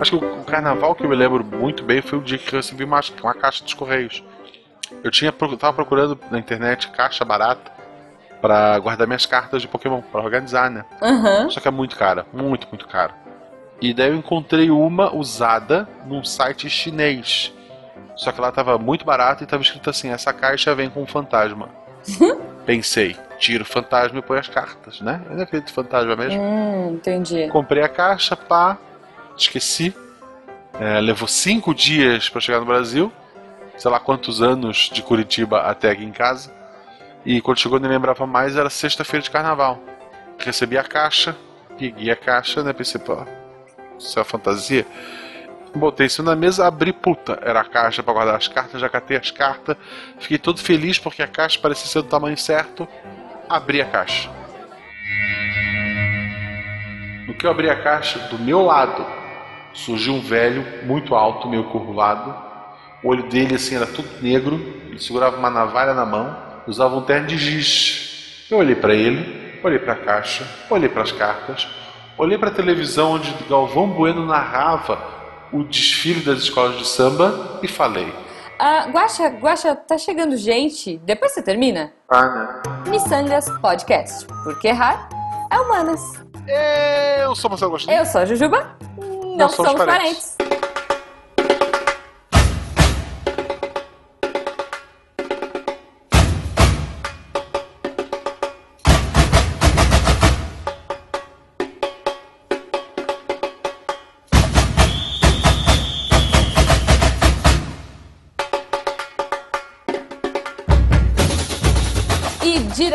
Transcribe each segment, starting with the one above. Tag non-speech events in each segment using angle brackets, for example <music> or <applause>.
Acho que o, carnaval que eu me lembro muito bem foi o dia que eu recebi uma, uma caixa dos Correios. Eu tinha tava procurando na internet caixa barata pra guardar minhas cartas de Pokémon, pra organizar, né? Aham. Só que é muito cara, muito, muito caro. E daí eu encontrei uma usada num site chinês. Só que ela tava muito barata e tava escrito assim: essa caixa vem com um fantasma. <laughs> Pensei, tiro o fantasma e põe as cartas, né? Eu não acredito em fantasma mesmo. Hum, entendi. Comprei a caixa, pá, esqueci. É, levou cinco dias pra chegar no Brasil. Sei lá quantos anos de Curitiba até aqui em casa. E quando chegou, nem lembrava mais, era sexta-feira de carnaval. Recebi a caixa, peguei a caixa, né? Pensei, pô, isso é fantasia. Botei isso na mesa, abri, puta, era a caixa pra guardar as cartas, já catei as cartas. Fiquei todo feliz porque a caixa parecia ser do tamanho certo. Abri a caixa. No que eu abri a caixa, do meu lado, surgiu um velho, muito alto, meio curvado. O olho dele, assim, era tudo negro. Ele segurava uma navalha na mão, usava um terno de giz. Eu olhei para ele, olhei para a caixa, olhei para as cartas, olhei para a televisão onde Galvão Bueno narrava o desfile das escolas de samba e falei: Ah, Guaxa, Guaxa, tá chegando gente. Depois você termina? Ah, né? Missangas Podcast. Porque errar é humanas. Eu sou Marcelo Agostinho. Eu sou a Jujuba. Não, somos somos parentes. parentes.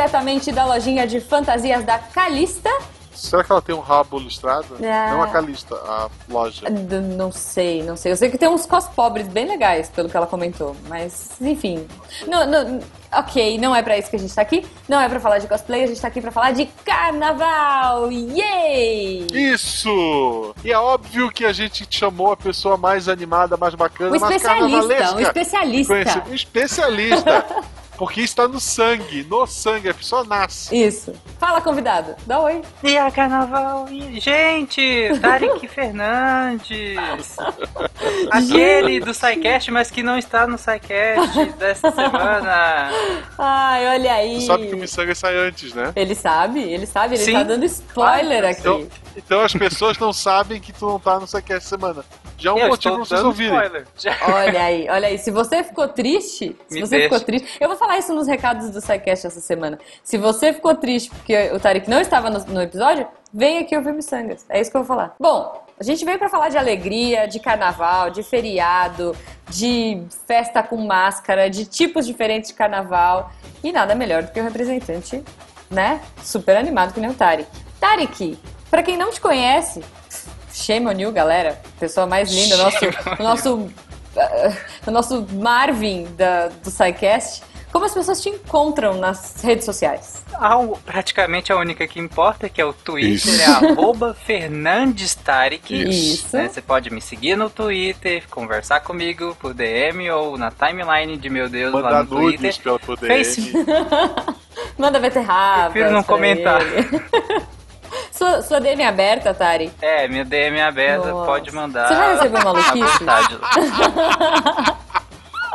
Diretamente da lojinha de fantasias da Calista. Será que ela tem um rabo listrado? Ah. Não a Calista, a loja. D- Não sei, não sei. Eu sei que tem uns cos pobres bem legais, pelo que ela comentou. Mas, enfim. Não, não- ok, não é pra isso que a gente tá aqui. Não é pra falar de cosplay, a gente tá aqui pra falar de carnaval. Yay! Isso! E é óbvio que a gente chamou a pessoa mais animada, mais bacana, O mais especialista, o especialista. Um especialista. <laughs> Porque está no sangue, no sangue, a pessoa nasce. Isso. Fala, convidado. Dá oi. E a carnaval. e- Gente, Tarek <laughs> Fernandes. <laughs> Aquele do SciCast, mas que não está no SciCast dessa <laughs> semana. Ai, olha aí. Tu sabe que o Missanga sai antes, né? Ele sabe, ele sabe, ele Sim. tá dando spoiler aqui. Então, então as pessoas não sabem que tu não tá no essa semana. Já é um Eu motivo pra estou vocês ouvirem. Olha aí, olha aí. Se você ficou triste, se Me você deixa. ficou triste. Eu vou falar isso nos recados do SciCast essa semana. Se você ficou triste porque o Tarek não estava no, no episódio, vem aqui ouvir Missangas. É isso que eu vou falar. Bom, a gente veio pra falar de alegria, de carnaval, de feriado, de festa com máscara, de tipos diferentes de carnaval. E nada melhor do que o representante, né? Super animado que nem o Tarek. Tarek, pra quem não te conhece, shame on you, galera. Pessoa mais linda, o nosso, o nosso uh, o nosso Marvin da, do SciCast, como as pessoas te encontram nas redes sociais? Há um- praticamente a única que importa, que é o Twitter, Isso. é arroba <laughs> Fernandes Tarek. Isso. né? Você pode me seguir no Twitter, conversar comigo por DM ou na timeline de meu Deus lá Mandar no Twitter. pela poder. Face- <laughs> Manda beterraba. Prefiro não comentar. <laughs> sua, sua DM é aberta, Tari? É, minha DM é aberta, Nossa. pode mandar. Você já recebeu à maluquice? vontade. <laughs>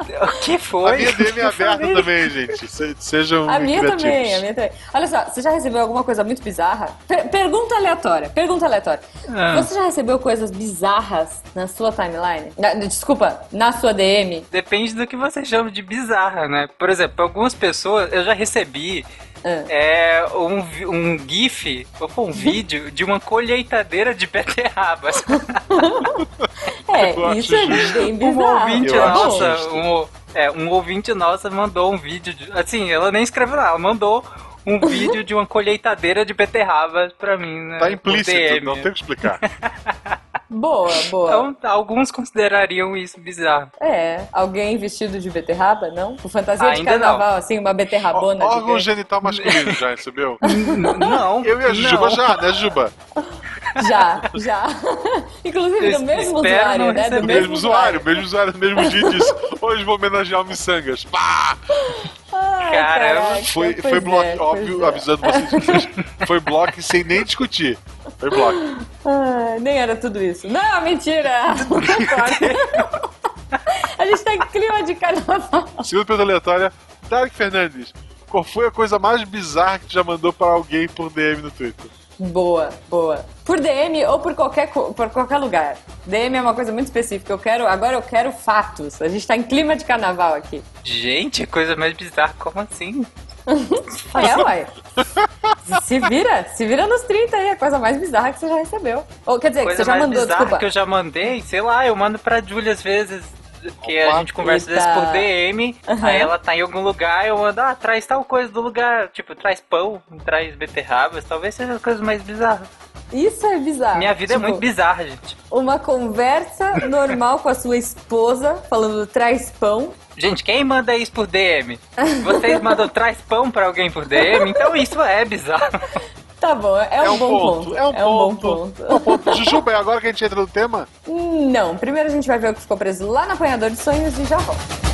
<laughs> o que A foi? minha DM é aberta também, gente. Se- Sejam A minha criativos. também, a minha também. Olha só, você já recebeu alguma coisa muito bizarra? Per- pergunta aleatória, pergunta aleatória. Ah. Você já recebeu coisas bizarras na sua timeline? Na- desculpa, na sua DM? Depende do que você chama de bizarra, né? Por exemplo, pra algumas pessoas eu já recebi Ah. é, um, um GIF ou um <laughs> vídeo de uma colheitadeira de beterrabas. <laughs> É, isso é bem Um bizarro. ouvinte Eu acho nossa, um, é, um ouvinte nossa mandou um vídeo. De, assim, ela nem escreveu nada, ela mandou um vídeo de uma colheitadeira de beterrabas pra mim, né? Tá implícito, não tem o que explicar. <laughs> Boa, boa. Então, alguns considerariam isso bizarro. É, alguém vestido de beterraba, não? Com fantasia de Ainda carnaval, assim, uma beterrabona Ó- Órgão genital masculino já recebeu? <laughs> Não. Eu e a Jujuba não. já, né, Juba? <laughs> Já, já. <laughs> Inclusive do mesmo usuário, não né? Do. Mesmo usuário, mesmo usuário, mesmo dia disse: Hoje vou homenagear o Missangas. Pá! Ai, Caramba. caraca, Foi, foi bloco, é, óbvio, é. avisando vocês. foi bloco sem nem discutir. Foi bloco. Ah, nem era tudo isso. Não, mentira! <laughs> A gente tá em clima de carnaval. Segunda pergunta aleatória, Tarek Fernandes. Qual foi a coisa mais bizarra que tu já mandou para alguém por DM no Twitter? Boa, boa. Por DM ou por qualquer, por qualquer lugar. DM é uma coisa muito específica. Eu quero, agora eu quero fatos. A gente tá em clima de carnaval aqui. Gente, coisa mais bizarra, como assim? <laughs> É, uai. Se vira, se vira nos 30 aí, a coisa mais bizarra que você já recebeu. Ou quer dizer, que Coisa você já mais mandou, bizarra desculpa. que eu já mandei, sei lá, eu mando pra Julia às vezes. Que a Opa. gente conversa às vezes por DM, Aham. aí ela tá em algum lugar, eu mando, ah, traz tal coisa do lugar, tipo, traz pão, traz beterrabas, talvez seja as coisas mais bizarras. Isso é bizarro. Minha vida é Tipo, muito bizarra, gente. Uma conversa normal com a sua esposa, falando traz pão. Gente, quem manda isso por DM? Vocês mandam traz pão pra alguém por DM? Então isso é bizarro. <laughs> Tá bom, é, um, bom ponto. É um bom ponto. ponto. É um ponto. Jujuba, e agora que a gente entra no tema, Não, primeiro a gente vai ver o que ficou preso lá no apanhador de sonhos e já volta.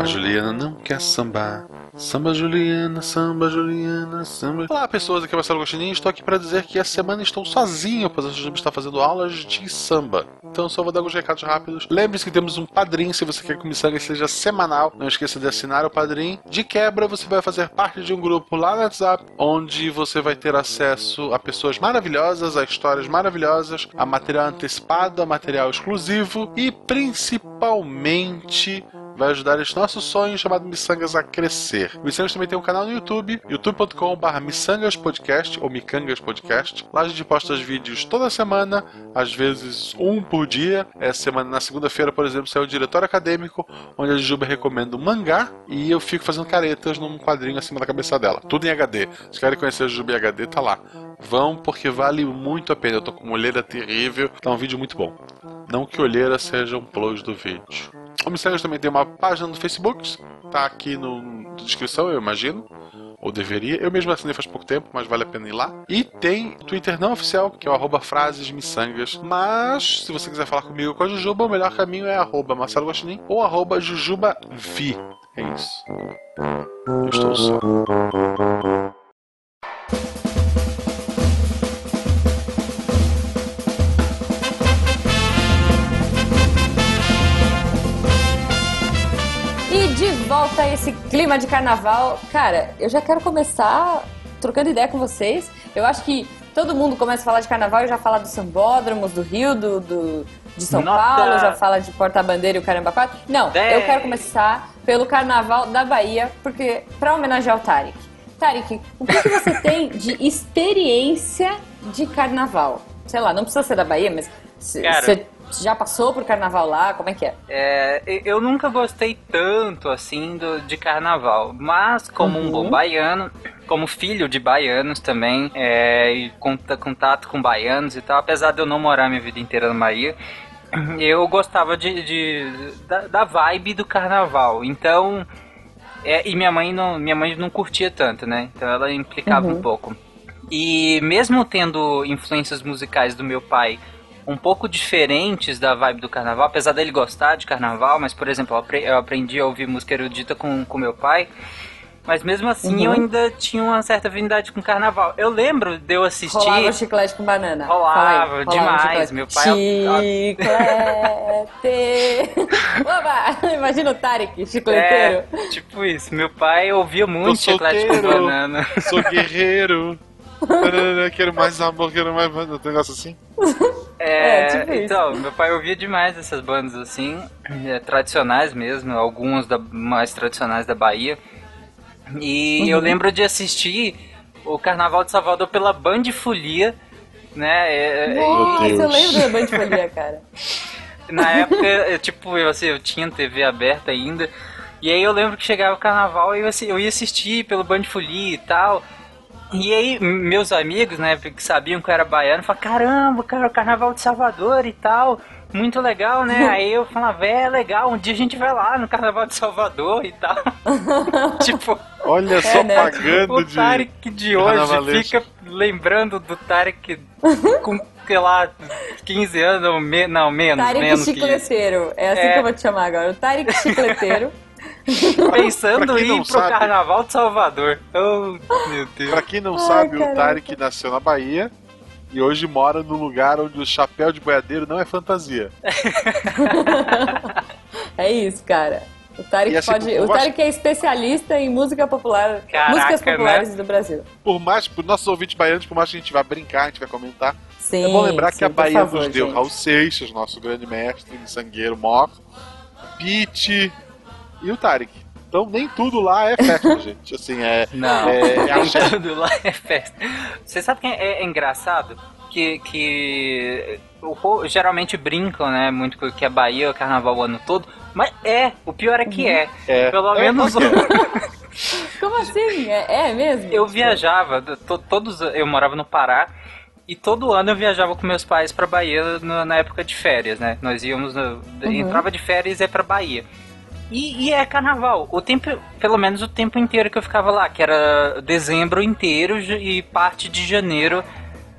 A Juliana não quer sambar. Samba Juliana, samba Juliana, samba. Olá, pessoas, aqui é o Marcelo Gostininho. Estou aqui para dizer que essa semana estou sozinho, pois a Jujuba está fazendo aulas de samba. Então só vou dar alguns recados rápidos. Lembre-se que temos um padrinho, se você quer que o Missanga seja semanal. Não esqueça de assinar o padrinho. De quebra, você vai fazer parte de um grupo lá no WhatsApp, onde você vai ter acesso a pessoas maravilhosas, a histórias maravilhosas, a material antecipado, a material exclusivo e principalmente vai ajudar esse nosso sonho chamado Missangas a crescer. O Missangas também tem um canal no YouTube, youtube.com.br Podcast ou Micangas Podcast. Lá a gente posta os vídeos toda semana, às vezes um por dia. Essa semana, na segunda-feira, por exemplo, saiu o Diretor Acadêmico, onde a Jujuba recomenda um mangá e eu fico fazendo caretas num quadrinho acima da cabeça dela. Tudo em HD. Se querem conhecer a Jujuba em HD, tá lá. Vão porque vale muito a pena. Eu tô com uma olheira terrível, tá um vídeo muito bom. Não que olheira seja um plus do vídeo. O Missangas também tem uma página no Facebook, tá aqui no, na descrição, eu imagino. Ou deveria. Eu mesmo assinei faz pouco tempo, mas vale a pena ir lá. E tem Twitter não oficial, que é o arroba frases miçangas. Mas, se você quiser falar comigo com a Jujuba, o melhor caminho é arroba Marcelo Guaxinim ou arroba jujubavi. É isso. Eu estou só. Volta esse clima de carnaval. Cara, eu já quero começar trocando ideia com vocês. Eu acho que todo mundo começa a falar de carnaval e já fala dos sambódromos do Rio, do, do- de São Nota. Paulo, já fala de Porta-Bandeira e o Caramba 4. Não, Dez. eu quero começar pelo carnaval da Bahia, porque para homenagear o Tarek. Tarek, o que, que você <laughs> tem de experiência de carnaval? Sei lá, não precisa ser da Bahia, mas Cara. Você já passou por carnaval lá? Como é que é? É, eu nunca gostei tanto assim do, de carnaval, mas como um Uhum. bom baiano, como filho de baianos também, é, e conta- contato com baianos e tal, apesar de eu não morar minha vida inteira na Bahia, <clears throat> eu gostava de, de- da, da vibe do carnaval. Então, é, e minha mãe não, minha mãe não curtia tanto, né? Então ela implicava Uhum. um pouco. E mesmo tendo influências musicais do meu pai um pouco diferentes da vibe do carnaval, apesar dele gostar de carnaval, mas por exemplo, eu apre- eu aprendi a ouvir música erudita com, com meu pai. Mas mesmo assim Uhum. eu ainda tinha uma certa afinidade com carnaval. Eu lembro de eu assistir. Rolava chiclete com banana. Rolava, aí, demais. chiclete. Meu pai- Chiclete. <laughs> Oba, imagina o Tarek, chicleteiro. É, tipo isso. Meu pai ouvia muito chiclete com banana. Sou guerreiro. Quero mais amor, quero mais. Um negócio assim. É, É, tipo isso. então, meu pai ouvia demais essas bandas assim, é, tradicionais mesmo, algumas da, mais tradicionais da Bahia. E Uhum. eu lembro de assistir o Carnaval de Salvador pela Band Folia, né? é, Nossa, eu lembro da Band Folia, cara. <laughs> na época, eu, tipo, eu, assim, eu tinha TV aberta ainda. E aí eu lembro que chegava o carnaval e eu, assi- eu ia assistir pelo Band Folia e tal. E aí, meus amigos, né, que sabiam que eu era baiano, falaram, caramba, cara, o carnaval de Salvador e tal, muito legal, né? <laughs> aí eu falava, é legal, um dia a gente vai lá no carnaval de Salvador e tal. <laughs> tipo, Olha só, né? pagando o de. Tarek de hoje fica lembrando do Tarek <laughs> com sei lá, 15 anos, ou me, não, menos, Tarek menos que. Chicleteiro. É assim É. que eu vou te chamar agora. O Tarek Chicleteiro. <laughs> Pensando em não ir pro sabe- Carnaval de Salvador. Oh, meu Deus. Pra quem não Ai, sabe, o caraca. Tarek nasceu na Bahia e hoje mora num lugar onde o chapéu de boiadeiro não é fantasia. <laughs> É isso, cara. O Tarek assim, pode. O acho- Tarek é especialista em música popular. Caraca, músicas né? populares do Brasil. Por mais, por nossos ouvintes baianos, por mais que a gente vá brincar, a gente vai comentar, Sim. é bom lembrar que sim, a por Bahia favor, nos deu gente. Raul Seixas, nosso grande mestre, sangueiro mor, Pete e o Tarek. Então nem tudo lá é festa, <laughs> gente. Assim, é. Não, É, é tudo lá é festa. Você sabe que é, é engraçado? Que, que o povo geralmente brincam, né? Muito com que a Bahia é o carnaval o ano todo. Mas é, o pior é que é. É. Pelo É, menos quê? Como assim? É, é mesmo? eu viajava, to- todos eu morava no Pará. E todo ano eu viajava com meus pais pra Bahia na, na época de férias, né? Nós íamos, no- entrava de férias e ia pra Bahia. E, e é carnaval. O tempo, pelo menos o tempo inteiro que eu ficava lá, que era dezembro inteiro e parte de janeiro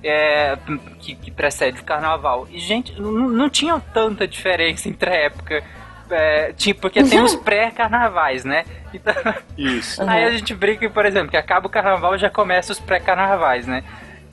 é, que, que precede o carnaval. E, gente, não, tinha tanta diferença entre a época. É, tinha, porque tem os <laughs> pré-carnavais, né? Então, Isso. <laughs> Aí a gente brinca, por exemplo, que acaba o carnaval já começa os pré-carnavais, né?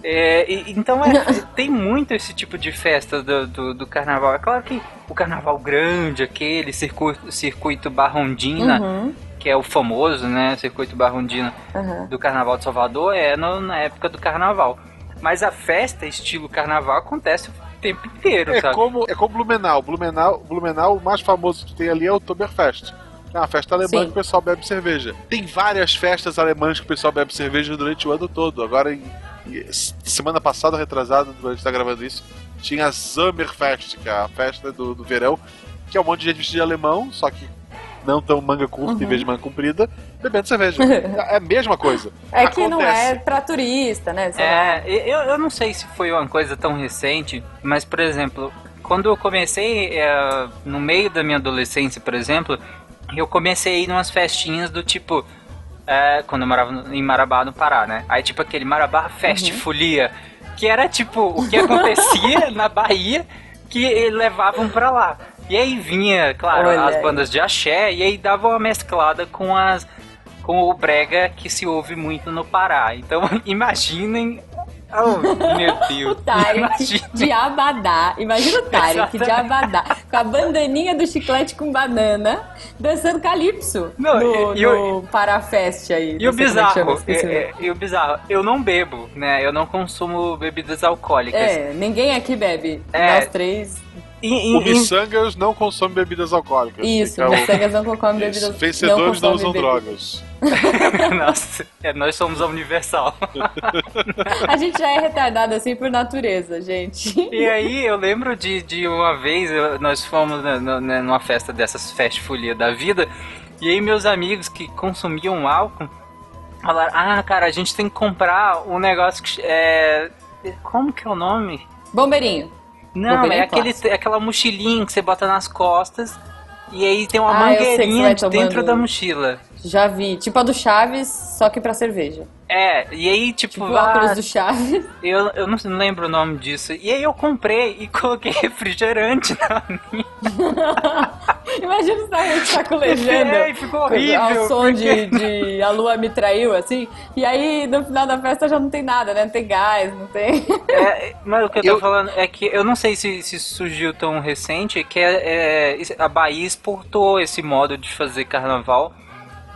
É, e- então é, tem muito esse tipo de festa do, do, do carnaval. É claro que o carnaval grande, aquele circuito, circuito Barrondina, Uhum, que é o famoso, né? Circuito Barrondina uhum. do Carnaval de Salvador, é no- na época do carnaval. Mas a festa, estilo carnaval, acontece o tempo inteiro, É sabe? como, é como Blumenau. Blumenau. Blumenau, o mais famoso que tem ali é o Oktoberfest. É uma festa alemã Sim. que o pessoal bebe cerveja. Tem várias festas alemãs que o pessoal bebe cerveja durante o ano todo. Agora, em, em- semana passada, retrasada, a gente tá gravando isso, tinha a Sommerfest, que é a festa do, do verão, que é um monte de gente vestida de alemão, só que não tão manga curta em Uhum. vez de manga comprida, bebendo cerveja. é a mesma coisa. É que não Acontece. é pra turista, né? Sei. É, eu, eu não sei se foi uma coisa tão recente, mas, por exemplo, quando eu comecei, é, no meio da minha adolescência, por exemplo, eu comecei a ir numas festinhas do tipo. É, quando eu morava no- em Marabá, no Pará, né? Aí, tipo, aquele Marabá Fest Folia, que era tipo o que acontecia <laughs> na Bahia que levavam pra lá. E aí vinha, claro, Olha as aí. bandas de axé, e aí dava uma mesclada com as com o brega que se ouve muito no Pará. Então, <laughs> imaginem. Oh, meu O Deus. Tarek Imaginem. de Abadá. Imagina o Tarek de. Abadá. Com a bandaninha do chiclete com banana, dançando calypso Não, no, e- e o- no Parafest aí. E o é bizarro, o é- é- e o bizarro, eu não bebo, né? Eu não consumo bebidas alcoólicas. É, ninguém aqui bebe. É. Nós três. E- e- O e- Missangas não consome bebidas alcoólicas. Isso, Fica o- miçangas não consomem bebidas. Vencedores não, consomem usam bebidas. drogas. <laughs> Nossa, é, nós somos a Universal. <laughs> A gente já é retardado assim por natureza, gente. E aí eu lembro de, de uma vez, eu- nós fomos na- na- numa festa dessas fast folia da vida, e aí meus amigos que consumiam álcool falaram, ah, cara, a gente tem que comprar um negócio que é. Como que é o nome? Bombeirinho. Não, é aquele, é aquela mochilinha que você bota nas costas e aí tem uma Ah, mangueirinha de dentro da mochila. Já vi. Tipo a do Chaves, só que pra cerveja. É, e aí tipo, Tipo ah, óculos do Chaves. eu, eu não não lembro o nome disso. E aí eu comprei e <laughs> coloquei refrigerante na minha. <laughs> <laughs> Imagina o Tarek sacolejando. É, e ficou horrível. Ao som porque- de, de A Lua Me Traiu, assim. E aí, no final da festa já não tem nada, né? Não tem gás, não tem... É, mas o que eu tô Eu- falando é que eu não sei se, se surgiu tão recente, que é, é, a Bahia exportou esse modo de fazer carnaval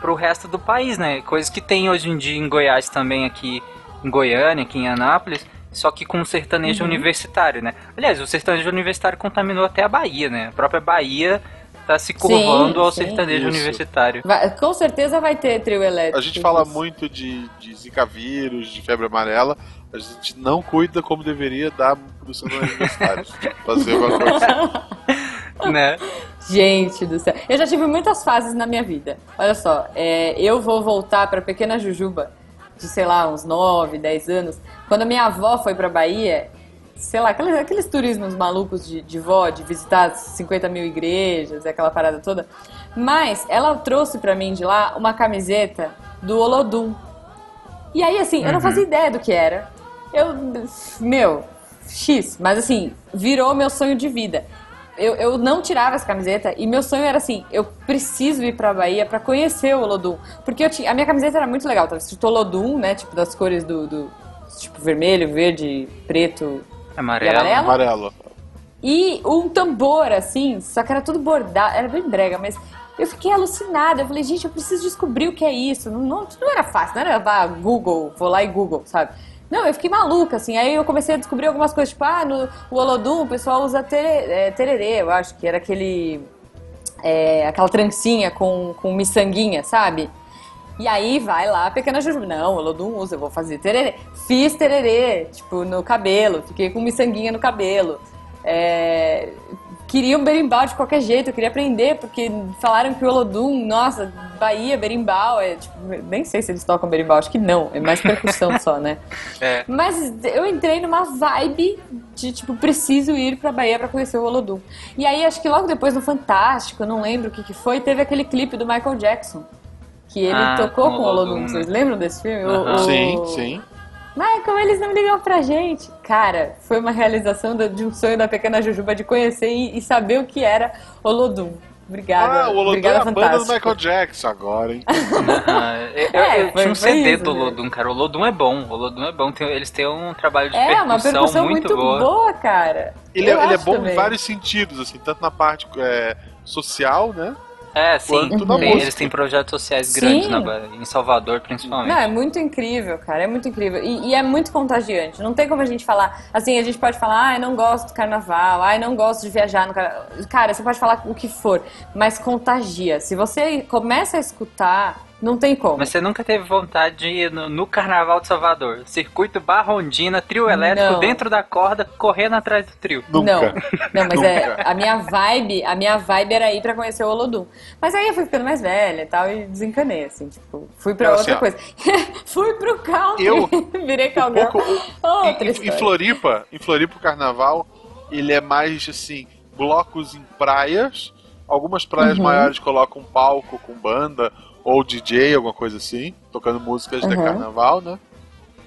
pro resto do país, né? Coisas que tem hoje em dia em Goiás também, aqui em Goiânia, aqui em Anápolis, só que com o sertanejo universitário, né? Aliás, o sertanejo universitário contaminou até a Bahia, né? A própria Bahia tá se curvando ao sim. sertanejo Isso. universitário. Vai- com certeza vai ter trio elétrico. A gente fala muito de, de zika vírus, de febre amarela. A gente não cuida como deveria da dos universitários. <laughs> Fazer uma coisa. né? Gente do céu. Eu já tive muitas fases na minha vida. Olha só, é, eu vou voltar pra pequena Jujuba, de sei lá, uns 9, 10 anos. Quando a minha avó foi pra Bahia, sei lá, aqueles, aqueles turismos malucos de, de vó, de visitar 50 mil igrejas, e aquela parada toda. Mas ela trouxe pra mim de lá uma camiseta do Olodum. E aí, assim, eu não fazia ideia do que era. Eu, meu, X, mas assim, virou meu sonho de vida. Eu, eu não tirava essa camiseta e meu sonho era assim, eu preciso ir pra Bahia pra conhecer o Olodum. Porque eu tinha, a minha camiseta era muito legal, tava escrito Olodum, né, tipo das cores do, do tipo vermelho, verde, preto Amarelo. e amarelo. Amarelo. E um tambor, assim, só que era tudo bordado, era bem brega, mas eu fiquei alucinada. Eu falei, gente, eu preciso descobrir o que é isso. Não, não, não era fácil, não era vá, Google, vou lá e Google, sabe? Não, eu fiquei maluca, assim. Aí eu comecei a descobrir algumas coisas, tipo, ah, no o Olodum o pessoal usa tere, é, tererê, eu acho que era aquele. é, aquela trancinha com, com miçanguinha, sabe? E aí vai lá, pequena Jujuba. Não, o Olodum usa, eu vou fazer tererê. Fiz tererê, tipo, no cabelo. Fiquei com miçanguinha no cabelo. É, queria um berimbau de qualquer jeito, eu queria aprender, porque falaram que o Olodum, nossa, Bahia, berimbau, é, tipo, nem sei se eles tocam berimbau, acho que não, é mais percussão <laughs> só, né? É. Mas eu entrei numa vibe de, tipo, preciso ir pra Bahia pra conhecer o Olodum. E aí, acho que logo depois no Fantástico, eu não lembro o que que foi, teve aquele clipe do Michael Jackson. Que ele Ah, tocou com o Olodum. Olodum, Vocês lembram desse filme? O- Aham. o- Sim, sim. Michael, eles não ligam pra gente. Cara, foi uma realização de um sonho da pequena Jujuba de conhecer e, e saber o que era Olodum. Obrigada. Ah, o Olodum é a banda do Fantástico. Michael Jackson agora, hein? Ah, eu, eu- É, eu foi- tinha um CD isso, do né? Lodum, cara. O Lodum é bom. O Lodum é bom. Tem- eles têm um trabalho de É, percussão, uma percussão muito, muito, boa. cara. Ele, é, Eu ele é bom também. em vários sentidos, assim, tanto na parte é, social, né? É, sim. Tem- eles têm projetos sociais grandes na Bahia, em Salvador, principalmente. Não, é muito incrível, cara. É muito incrível. E, e é muito contagiante. Não tem como a gente falar. Assim, a gente pode falar, ai, não gosto do carnaval, ai, não gosto de viajar no carnaval. Cara, você pode falar o que for, mas contagia. Se você começa a escutar, não tem como. Mas você nunca teve vontade de ir no, no Carnaval de Salvador? Circuito Barra Ondina, trio elétrico Não. dentro da corda, correndo atrás do trio. Nunca. Não, não, mas <laughs> é Nunca. a minha vibe, a minha vibe era ir pra conhecer o Olodum. Mas aí eu fui ficando mais velha e tal e desencanei assim, tipo, fui pra Não, outra assim, coisa. <laughs> fui pro country, eu- <laughs> virei Um cowgirl. pouco, Outra em, em-. Floripa, em Floripa o carnaval, ele é mais assim, blocos em praias. Algumas praias Uhum. maiores colocam um palco com banda ou DJ, alguma coisa assim, tocando músicas de Uhum. carnaval, né?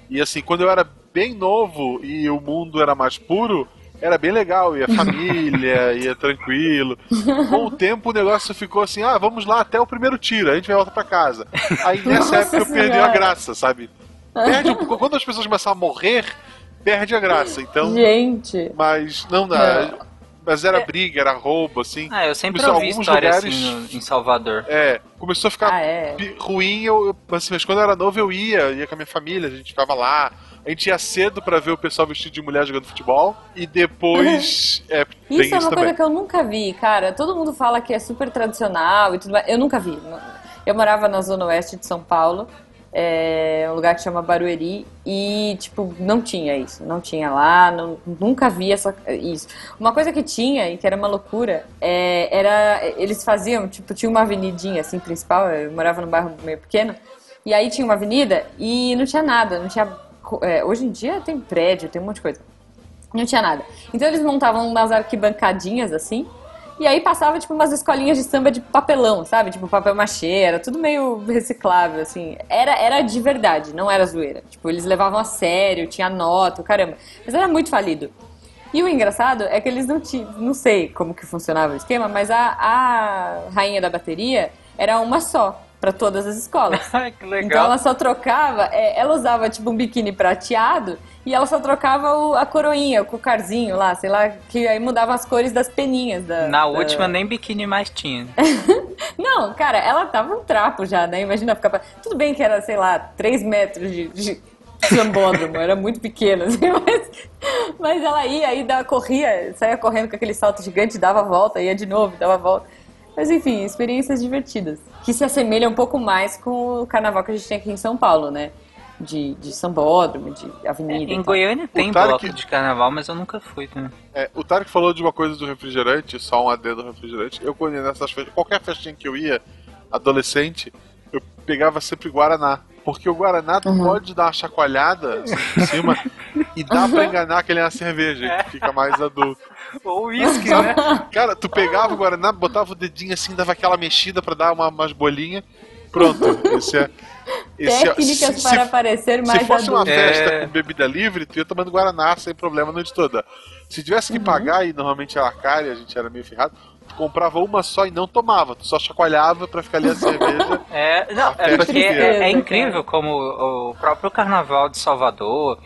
E assim, quando eu era bem novo e o mundo era mais puro, era bem legal, ia família, <laughs> ia tranquilo. Com o tempo o negócio ficou assim, ah, vamos lá até o primeiro tiro, a gente vai voltar pra casa. Aí nessa Nossa época eu perdi a graça, sabe? Perde. Quando as pessoas começam a morrer, perde a graça. Então, Gente, mas não dá. Não. Mas era briga, era roubo, assim. Ah, eu sempre ouvi alguns história lugares- assim no- em Salvador. É, começou a ficar ah, é. ruim, eu, eu- assim, mas quando eu era novo eu ia, ia com a minha família, a gente ficava lá. A gente ia cedo pra ver o pessoal vestido de mulher jogando futebol. E depois. <laughs> é, Isso é uma isso coisa também. que eu nunca vi, cara. Todo mundo fala que é super tradicional e tudo mais. Eu nunca vi. Eu morava na zona oeste de São Paulo, é um lugar que chama Barueri, e, tipo, não tinha isso. Não tinha lá, não- nunca vi essa, isso. Uma coisa que tinha, e que era uma loucura, é, era. Eles faziam, tipo, tinha uma avenidinha assim principal, eu morava num bairro meio pequeno, e aí tinha uma avenida e não tinha nada, não tinha. é, hoje em dia tem prédio, tem um monte de coisa. Não tinha nada. Então eles montavam umas arquibancadinhas assim. E aí passava, tipo, umas escolinhas de samba de papelão, sabe? Tipo, papel machê, era tudo meio reciclável, assim. Era, era de verdade, não era zoeira. Tipo, eles levavam a sério, tinha nota, caramba. Mas era muito falido. E o engraçado é que eles não tinham, não sei como que funcionava o esquema, mas a, a rainha da bateria era uma só, pra todas as escolas. <laughs> Que legal. Então ela só trocava, é, ela usava tipo um biquíni prateado e ela só trocava o- a coroinha, o cocarzinho lá, sei lá, que aí mudava as cores das peninhas da. Na da- última nem biquíni mais tinha. <laughs> Não, cara, ela tava um trapo já, né? Imagina ficar. pra- Tudo bem que era, sei lá, 3 metros de. de... Sambódromo, era muito pequeno, assim, <laughs> mas, mas ela ia, aí dava, corria, saía correndo com aquele salto gigante, dava a volta, ia de novo, dava a volta. Mas enfim, experiências divertidas. Que se assemelham um pouco mais com o carnaval que a gente tem aqui em São Paulo, né? De, de sambódromo, de avenida. e Em. Goiânia tem Tarek- bloco de carnaval, mas eu nunca fui. Né? É, o Tarek falou de uma coisa do refrigerante, só um adendo do refrigerante. Eu, quando ia nessas festas, qualquer festinha que eu ia, adolescente, eu pegava sempre Guaraná. Porque o Guaraná Uhum. pode dar uma chacoalhada assim, em <laughs> cima e dá pra enganar que ele é uma cerveja, que fica mais adulto. Ou uísque, né? <laughs> Cara, tu pegava o Guaraná, botava o dedinho assim, dava aquela mexida pra dar uma, umas bolinhas, Pronto, esse é. Esse Técnicas se, para parecer mais se fosse uma adulto. festa É. com bebida livre, tu ia tomando Guaraná sem problema noite toda. Se tivesse Uhum. que pagar, e normalmente era caro e a gente era meio ferrado, tu comprava uma só e não tomava. Tu só chacoalhava pra ficar ali a cerveja. <laughs> É, não, é porque é, é incrível como o próprio carnaval de Salvador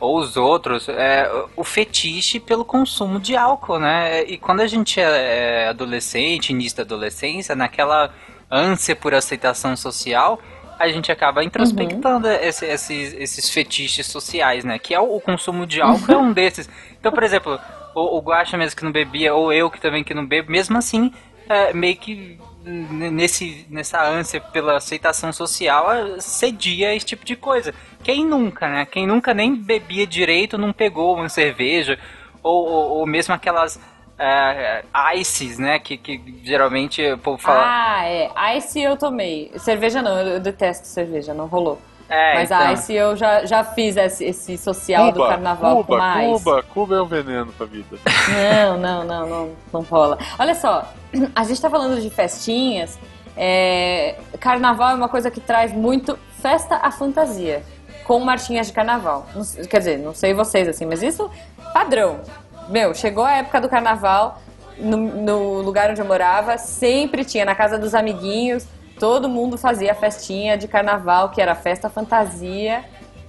ou os outros, é, o fetiche pelo consumo de álcool, né? E quando a gente é é adolescente, início da adolescência, naquela ânsia por aceitação social, a gente acaba introspectando esse- esses, esses fetiches sociais, né? Que é o, o consumo de álcool é um desses. Então, por exemplo, o, o Guaxa mesmo que não bebia, ou eu que também que não bebo, mesmo assim, é, meio que nesse, nessa ânsia pela aceitação social, é, cedia esse tipo de coisa. Quem nunca, né? Quem nunca nem bebia direito não pegou uma cerveja, ou, ou, ou mesmo aquelas é, ices, né? Que, que geralmente o povo fala. Ah, é. Ice eu tomei. Cerveja não, eu detesto cerveja, não rolou. É, Mas então. a Ice eu já, já fiz esse, esse social do carnaval Cuba, com Ice. Cuba, Cuba é um veneno pra vida. Não, não, não, não, não rola. Olha só, a gente tá falando de festinhas. é, Carnaval é uma coisa que traz muito festa à fantasia, com marchinhas de carnaval. Não quer dizer, não sei vocês assim, mas isso padrão. Meu, chegou a época do carnaval, no, no lugar onde eu morava, sempre tinha na casa dos amiguinhos, todo mundo fazia festinha de carnaval, que era festa fantasia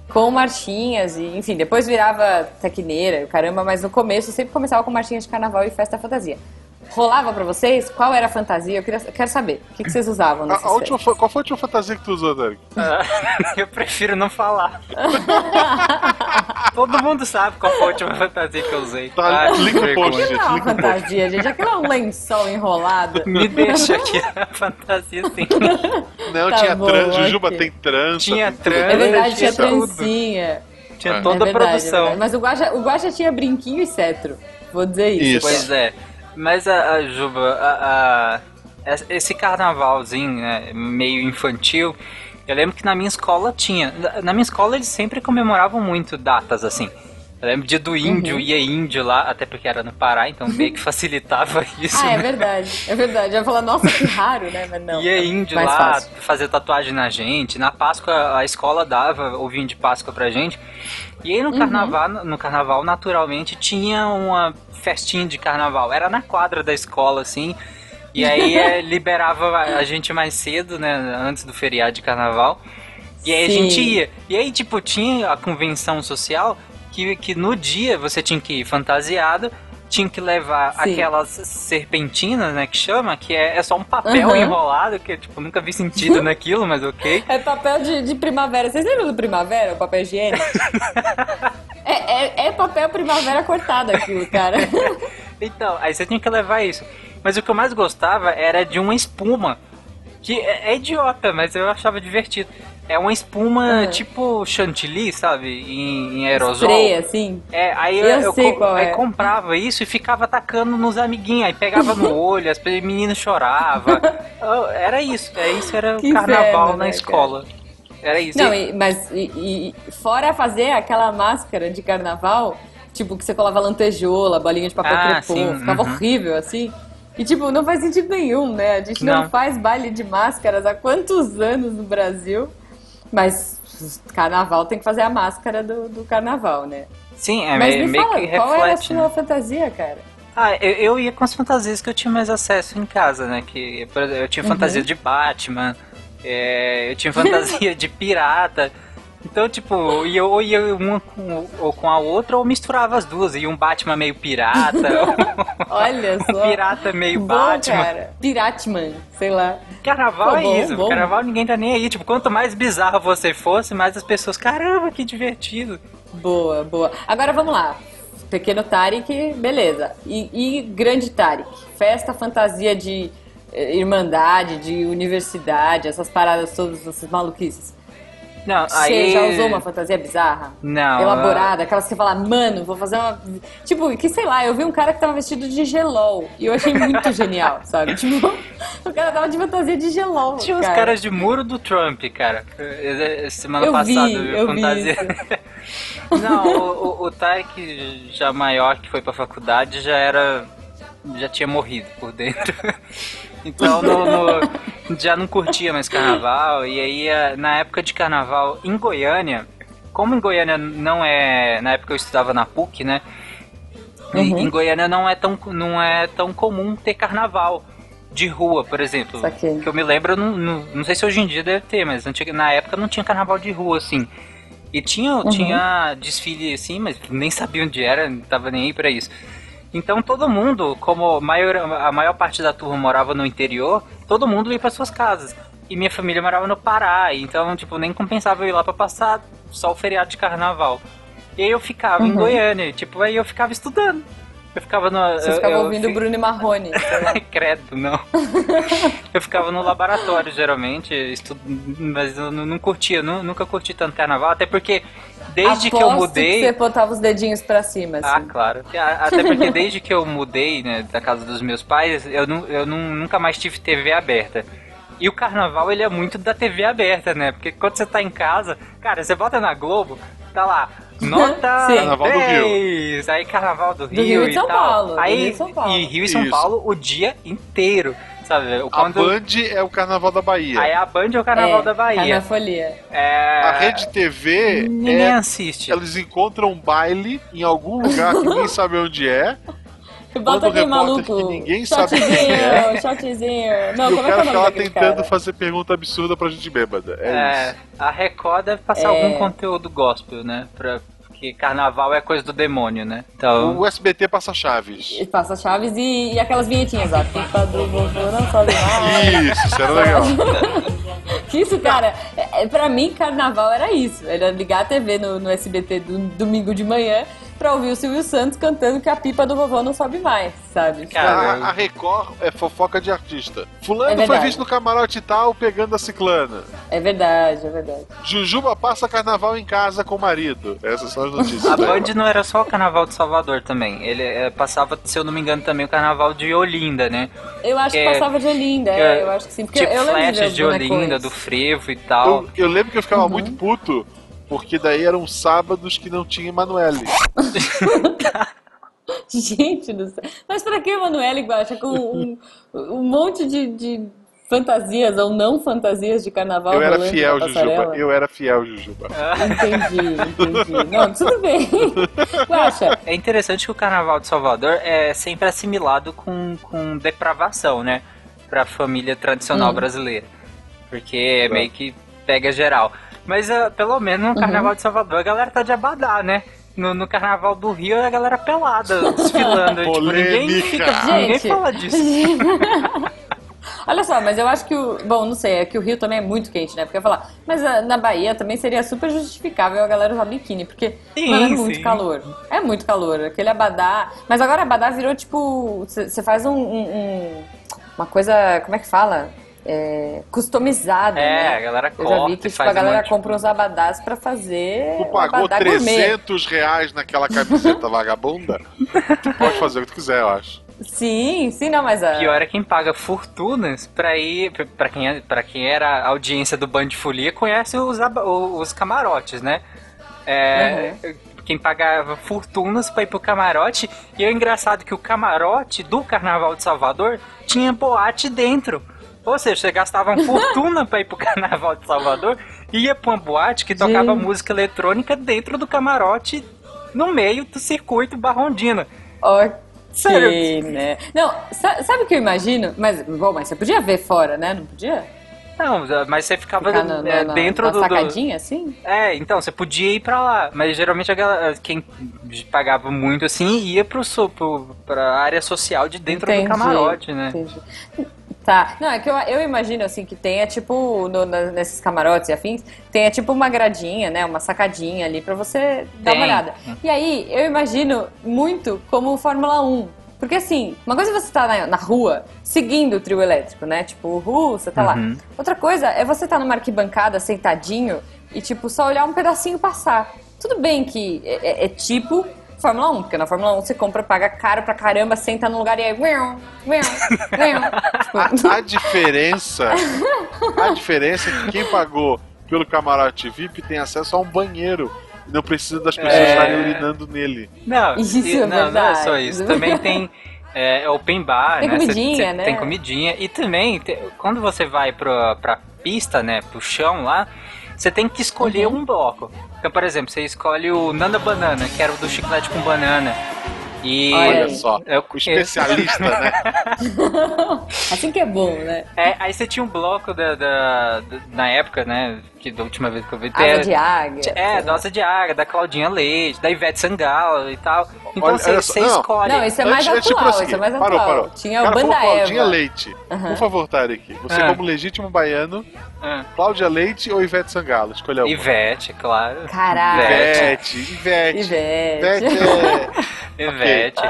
com marchinhas e, enfim, depois virava tequineira, caramba, mas no começo sempre começava com marchinhas de carnaval e festa fantasia. Rolava pra vocês? Qual era a fantasia? Eu queria, eu quero saber. O que, que vocês usavam A, nessas a última, qual foi a última fantasia que tu usou, Derek? <laughs> Ah, eu prefiro não falar. <laughs> Todo mundo sabe qual foi a última fantasia que eu usei. Tá, Ah, link no post. Não é fantasia, gente. Aquilo é um lençol enrolado. <laughs> Me deixa aqui a fantasia assim. Não, Tá tinha bom, trança, Jujuba tem trança. Tinha tem tudo. trança. É verdade, tinha trancinha. Tinha É. toda é a verdade, é produção. verdade. Mas o Guaxa, o Guaxa tinha brinquinho e cetro. Vou dizer isso. Isso. Pois é. Mas a, a Juba, a- a- esse carnavalzinho né, meio infantil, eu lembro que na minha escola tinha. Na- minha escola eles sempre comemoravam muito datas assim. Eu lembro dia do índio, Uhum. ia índio lá, até porque era no Pará, então meio que <laughs> facilitava isso. Ah, é né? verdade. É verdade. Eu ia falar, nossa, que raro, né? Mas não. Ia índio mais lá fácil. fazer tatuagem na gente. Na Páscoa a escola dava ovinho de Páscoa pra gente. E aí no Uhum. carnaval, no carnaval naturalmente tinha uma festinha de carnaval. Era na quadra da escola assim. E aí <laughs> eh, liberava a gente mais cedo, né, antes do feriado de carnaval. E aí a Sim. gente ia. E aí tipo tinha a convenção social que, que no dia você tinha que ir fantasiado, tinha que levar Sim. aquelas serpentinas, né, que chama, que é, é só um papel Uhum. enrolado, que tipo, nunca vi sentido <laughs> naquilo, mas ok. É papel de, de primavera. Vocês lembram do primavera, o papel higiênico? <laughs> é, é, é papel primavera cortado aquilo, cara. <laughs> Então, aí você tinha que levar isso. Mas o que eu mais gostava era de uma espuma, que é, é idiota, mas eu achava divertido. É uma espuma Ah. tipo chantilly, sabe, em, em aerosol. Spray, assim. É, aí eu, Eu eu sei qual aí é. comprava isso e ficava atacando nos amiguinhos, aí pegava no <laughs> olho, as meninas choravam. <laughs> Era isso, é isso era o carnaval inferno, na né, escola. Era isso. Não, E- mas e, e fora fazer aquela máscara de carnaval, tipo, que você colava lantejoula, bolinha de papel Ah, crepom, sim, ficava uhum. horrível, assim. E, tipo, não faz sentido nenhum, né? A gente não, Não. faz baile de máscaras há quantos anos no Brasil, mas carnaval tem que fazer a máscara do, do carnaval, né? Sim, é mas meio, me meio fala, que qual era a reflete. sua né? fantasia, cara? Ah, eu, eu ia com as fantasias que eu tinha mais acesso em casa, né? Que, por exemplo, eu tinha Uhum. fantasia de Batman, é, eu tinha fantasia <laughs> de pirata. Então, tipo, ia, ou ia uma com, ou com a outra, ou misturava as duas. E um Batman meio pirata, <laughs> Olha um só. pirata meio Bom, Batman. cara. Piratman, sei lá. Carnaval Pô, é bom, isso. bom. Carnaval ninguém tá nem aí. Tipo, quanto mais bizarro você fosse, mais as pessoas, caramba, que divertido. Boa, boa. Agora vamos lá. Pequeno Tarek, beleza. E, e Grande Tarek? Festa, fantasia de eh, irmandade, de universidade, essas paradas todas, essas maluquices. Não, Você aí... já usou uma fantasia bizarra? Não. Elaborada, aquelas que você fala, mano, vou fazer uma. Tipo, que sei lá, eu vi um cara que tava vestido de gelol e eu achei muito <laughs> genial, sabe? Tipo, o cara tava de fantasia de gelol. Tinha os cara. caras de muro do Trump, cara. Semana Eu vi, passada eu vi eu vi fantasia. <laughs> Não, o, o, o Tarek, já maior que foi pra faculdade, já era. já tinha morrido por dentro. <laughs> Então no, no, já não curtia mais carnaval. E aí, eh, na época de carnaval em Goiânia, como em Goiânia não é. Na época eu estudava na PUC, né? Uhum. Em Goiânia não é, tão, não é tão comum ter carnaval de rua, por exemplo. Que eu me lembro, não, não, não, sei se hoje em dia deve ter, mas na época não tinha carnaval de rua, assim. E tinha, uhum. tinha desfile assim, mas nem sabia onde era, não tava nem aí pra isso. Então todo mundo, como maior, a maior parte da turma morava no interior, todo mundo ia para suas casas. E minha família morava no Pará, então tipo nem compensava eu ir lá para passar só o feriado de carnaval. E aí eu ficava uhum. em Goiânia, tipo, aí eu ficava estudando. Eu ficava no. Você ficava eu, ouvindo eu, Bruno e Marrone. <laughs> Credo, não. <laughs> eu ficava no laboratório, geralmente, estudo, mas eu não, não curtia, não, nunca curti tanto carnaval, até porque desde Aposto que eu mudei. Que você botava os dedinhos pra cima, ah, assim. Ah, claro. Até porque desde que eu mudei, né, da casa dos meus pais, eu, não, eu não, nunca mais tive TV aberta. E o carnaval, ele é muito da TV aberta, né? Porque quando você tá em casa, cara, você bota na Globo, tá lá, Nota Carnaval do Rio. Aí Carnaval do Rio, do Rio e, São tal. Paulo. Aí, Rio e São Paulo. E Rio e São Isso. Paulo o dia inteiro. Sabe? Quando... A Band é o Carnaval da Bahia. Aí a Band é o Carnaval é, da Bahia. Carnafolia. É... A Rede TV Ninguém é... assiste. Eles encontram um baile em algum lugar que ninguém sabe onde é. <laughs> Bota aquele maluco. Que ninguém sabe quem é. Shotzinho. Não, e como o cara é que é ficava tentando cara? fazer pergunta absurda pra gente bêbada. É, é isso. A Record deve passar É. algum conteúdo gospel, né? Pra, porque carnaval é coisa do demônio, né? Então. O SBT passa chaves. E Passa Chaves e, e aquelas vinhetinhas, ó. Pipa do vovô não sobe mais. Isso, isso era legal. <laughs> Isso, cara, é, é, pra mim, carnaval era isso. Era ligar a TV no, no SBT do, domingo de manhã pra ouvir o Silvio Santos cantando que a pipa do vovô não sobe mais, sabe? Cara, A, a Record é fofoca de artista. Fulano É foi visto no camarote tal pegando a ciclana. É verdade, é verdade. Jujuba passa carnaval em casa com o marido. Essas são as notícias. A Band não era só o carnaval de Salvador também. Ele é, passava, se eu não me engano, também o carnaval de Olinda, né? Eu acho que É, passava de Olinda, é, é, eu acho que sim. Porque tipo eu lembro ver flashes os de Olinda, bonecões. do frevo e tal. Eu, eu lembro que eu ficava Uhum. muito puto, porque daí eram sábados que não tinha Emanuele. <laughs> Gente do céu. Mas pra que Emanuele Guacha com um, um monte de, de fantasias ou não fantasias de carnaval Eu era fiel, Jujuba. Eu era fiel, Jujuba. Entendi, entendi. Não, tudo bem. <laughs> Guaxa, É interessante que o carnaval de Salvador é sempre assimilado com, com depravação, né? Pra família tradicional Hum. brasileira. Porque é meio que pega geral. Mas ah, pelo menos no Uhum. carnaval de Salvador a galera tá de abadá, né? No, no carnaval do Rio a galera pelada, <laughs> desfilando. tipo, ninguém, fica, ninguém Gente. fala disso. <laughs> Olha só, mas eu acho que o. Bom, não sei, é que o Rio também é muito quente, né? Porque eu ia falar, mas ah, na Bahia também seria super justificável a galera usar biquíni, porque Sim, mano, é muito sim. calor. É muito calor. Aquele abadá. Mas agora abadá virou tipo. Você faz um, um- um- Uma coisa. Como é que fala? É, customizada. É, né? a galera Eu já vi corta que tipo, a um galera de compra uns abadás pra fazer. Tu um pagou abadá gourmet. 300 reais naquela camiseta vagabunda? Tu pode fazer o que tu quiser, eu acho. Sim, sim, não, mas. A... Pior é quem paga fortunas pra ir. Pra quem, é- pra quem era a audiência do Band de Folia, conhece os, os camarotes, né? É, Quem pagava fortunas pra ir pro camarote. E é engraçado que o camarote do Carnaval de Salvador tinha boate dentro. Ou seja, você gastava uma fortuna pra ir pro <laughs> Carnaval de Salvador e ia pra uma boate que tocava Gente. música eletrônica dentro do camarote, no meio do circuito Barrondina. Ok, Sério? né? Não, sa- sabe o que eu imagino? Mas, bom, mas você podia ver fora, né? Não podia? Não, mas você ficava Ficar na, é, na- dentro na do, do- sacadinha, assim? É, então, você podia ir pra lá, mas geralmente quem pagava muito assim ia pro, pro, pra área social de dentro Entendi, do camarote, né? Entendi. Tá, não, é que eu, eu imagino assim que tenha tipo, no- nesses camarotes e afins, tenha tipo uma gradinha, né? Uma sacadinha ali pra você dar uma Tem. olhada. E aí, eu imagino muito como o Fórmula 1. Porque assim, uma coisa é você tá na, na rua seguindo o trio elétrico, né? Tipo, uhul, você tá lá. Uhum. Outra coisa é você tá numa arquibancada sentadinho e, tipo, só olhar um pedacinho passar. Tudo bem que é, é- é tipo Fórmula 1, porque na Fórmula 1 você compra, paga caro pra caramba, senta no lugar e aí. <laughs> Tipo, A, a diferença. A <laughs> diferença é que quem pagou pelo camarote VIP tem acesso a um banheiro. E não precisa das pessoas É. estarem urinando nele. Não, <laughs> Isso e- é não, não é só isso. Também tem É, é open bar, Tem né? Cê- comidinha, cê né? Tem comidinha. E também, te- quando você vai pra, pra pista, né? Pro chão lá, você tem que escolher Uhum. um bloco. Então, por exemplo, você escolhe o Nanda Banana, que era o do chiclete com banana. E Olha só, eu o especialista, né? <laughs> Assim que é bom, né? É, aí você tinha um bloco da, da- da- na época, né? Que da última vez que eu vi. Asa de águia. É, Nossa de Águia, da Claudinha Leite, da Ivete Sangalo e tal. Então Olha- você você não. escolhe. Não, isso é mais Antes- antes atual, isso é mais Parou, atual. parou. Tinha o falou Banda Claudinha Eva. Leite. Aham. Por favor, Tarek. Você, Ah. como legítimo baiano, Ah, Cláudia Leite ou Ivete Sangalo? Escolha uma. Ivete, claro. Caralho. Ivete, Ivete. Ivete. Ivete é... <laughs> Ivete.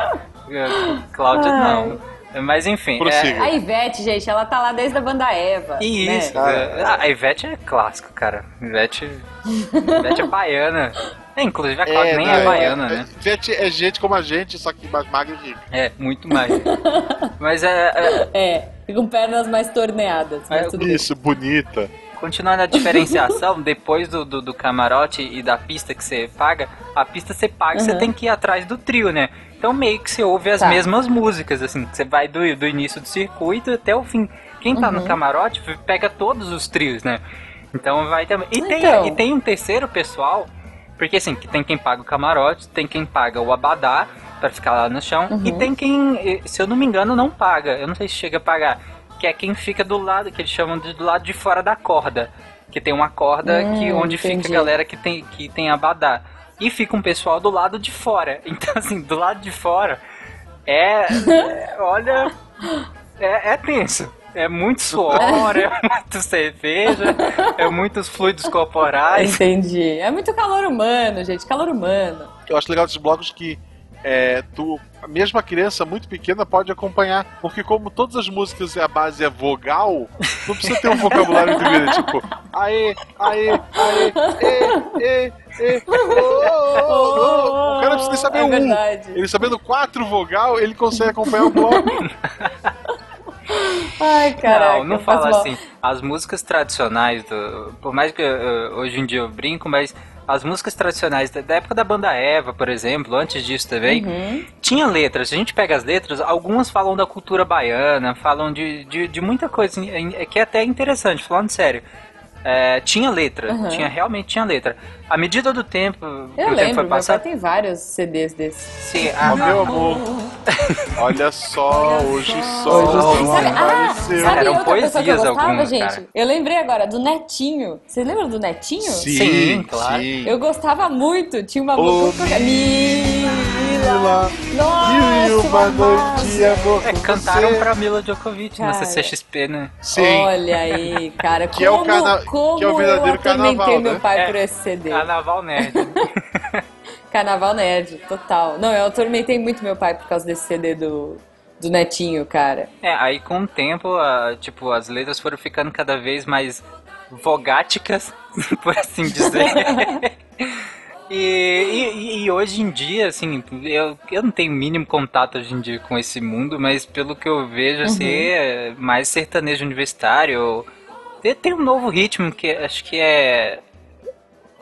Cláudia Ai. não. Mas enfim. Prossiga. A Ivete, gente, ela tá lá desde a banda Eva. É, isso. Né? ah, a Ivete é clássico, cara. Ivete, Ivete é baiana. É, inclusive a Cláudia nem não, é baiana, é- né? Ivete é gente como a gente, só que mais magra e rica. É, muito mais. <laughs> Mas é, é, É, com pernas mais torneadas. Mas É, tudo bem. Isso, bonita. Continuando a diferenciação, depois do, do, do camarote e da pista que você paga, a pista você paga, você Uhum. tem que ir atrás do trio, né? Então meio que você ouve as Tá. mesmas músicas, assim, você vai do, do início do circuito até o fim. Quem tá no Uhum. camarote pega todos os trios, né? Então vai também. E, tem, Então. e tem um terceiro pessoal, porque assim, tem quem paga o camarote, tem quem paga o abadá pra ficar lá no chão, Uhum. e tem quem, eh, se eu não me engano, não paga. Eu não sei se chega a pagar. Que é quem fica do lado, que eles chamam de do lado de fora da corda. Que tem uma corda Hum, que, onde entendi. fica a galera que tem, que tem abadá. E fica um pessoal do lado de fora. <laughs> Então, assim, do lado de fora é. é- olha. É, é tenso. É muito suor, é <laughs> muito cerveja, é muitos fluidos corporais. Entendi. É muito calor humano, gente. Calor humano. Eu acho legal desses blocos que é, tu, a mesma criança muito pequena pode acompanhar, porque como todas as músicas a base é vogal, não precisa ter um vocabulário grande, tipo, aê, aê, aê, ê, ê, ê, ô, ô, ô. <laughs> o cara precisa saber é um. verdade. Ele sabendo quatro vogal, ele consegue acompanhar o bloco. <laughs> Ai, caraca. não, não fala mal. assim. As músicas tradicionais, do, por mais que eh, hoje em dia eu brinco, mas as músicas tradicionais da, época da banda Eva, por exemplo, antes disso também, Uhum. tinha letras. Se a gente pega as letras, algumas falam da cultura baiana, falam de, de, de muita coisa assim, é- que é até interessante, falando sério. É, tinha letra, Uhum. tinha realmente tinha letra. À medida do tempo, que Eu o tempo lembro, foi meu pai passando, tem vários CDs desses. se Ó, a, meu amor, olha só, hoje só Hoje sim. Sabe, ah, sabe Eram outra pessoa que eu poesias gostava, algumas, gente? cara. Eu lembrei agora do Netinho. Você lembra do Netinho? Sim, claro. sim. Eu gostava muito. Tinha uma música. Mila! Nossa, e uma noite amor é, cantaram você. pra Mila Djokovic na Cara. CCXP, né? Sim. Olha aí, cara. <laughs> Que é o como, carna- como que é o verdadeiro eu atormentei carnaval, meu né? pai É. por esse CD. Carnaval Nerd. <laughs> Carnaval Nerd, total. Não, eu atormentei muito meu pai por causa desse CD do, do Netinho, cara. É, aí com o tempo, a- tipo, as letras foram ficando cada vez mais vogáticas, <laughs> por assim dizer. E, e- e hoje em dia, assim, eu, eu não tenho mínimo contato hoje em dia com esse mundo, mas pelo que eu vejo, assim, é mais sertanejo universitário. Tem, um novo ritmo que acho que é.